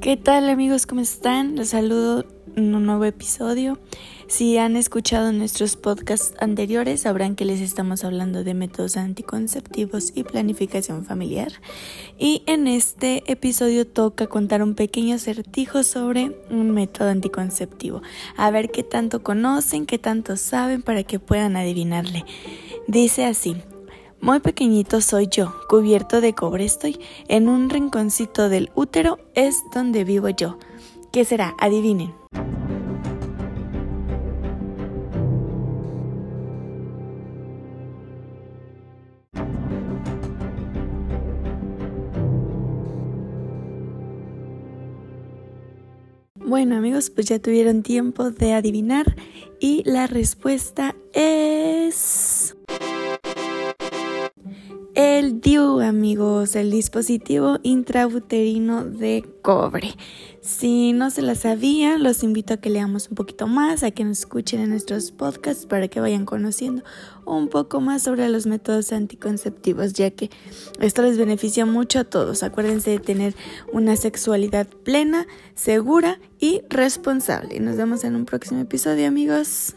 ¿Qué tal amigos? ¿Cómo están? Los saludo en un nuevo episodio. Si han escuchado nuestros podcasts anteriores, sabrán que les estamos hablando de métodos anticonceptivos y planificación familiar. Y en este episodio toca contar un pequeño acertijo sobre un método anticonceptivo. A ver qué tanto conocen, qué tanto saben para que puedan adivinarle. Dice así. Muy pequeñito soy yo, cubierto de cobre estoy. En un rinconcito del útero es donde vivo yo. ¿Qué será? Adivinen. Bueno amigos, pues ya tuvieron tiempo de adivinar y la respuesta es... El DIU, amigos, el dispositivo intrauterino de cobre. Si no se la sabían, los invito a que leamos un poquito más, a que nos escuchen en nuestros podcasts para que vayan conociendo un poco más sobre los métodos anticonceptivos, ya que esto les beneficia mucho a todos. Acuérdense de tener una sexualidad plena, segura y responsable. Nos vemos en un próximo episodio, amigos.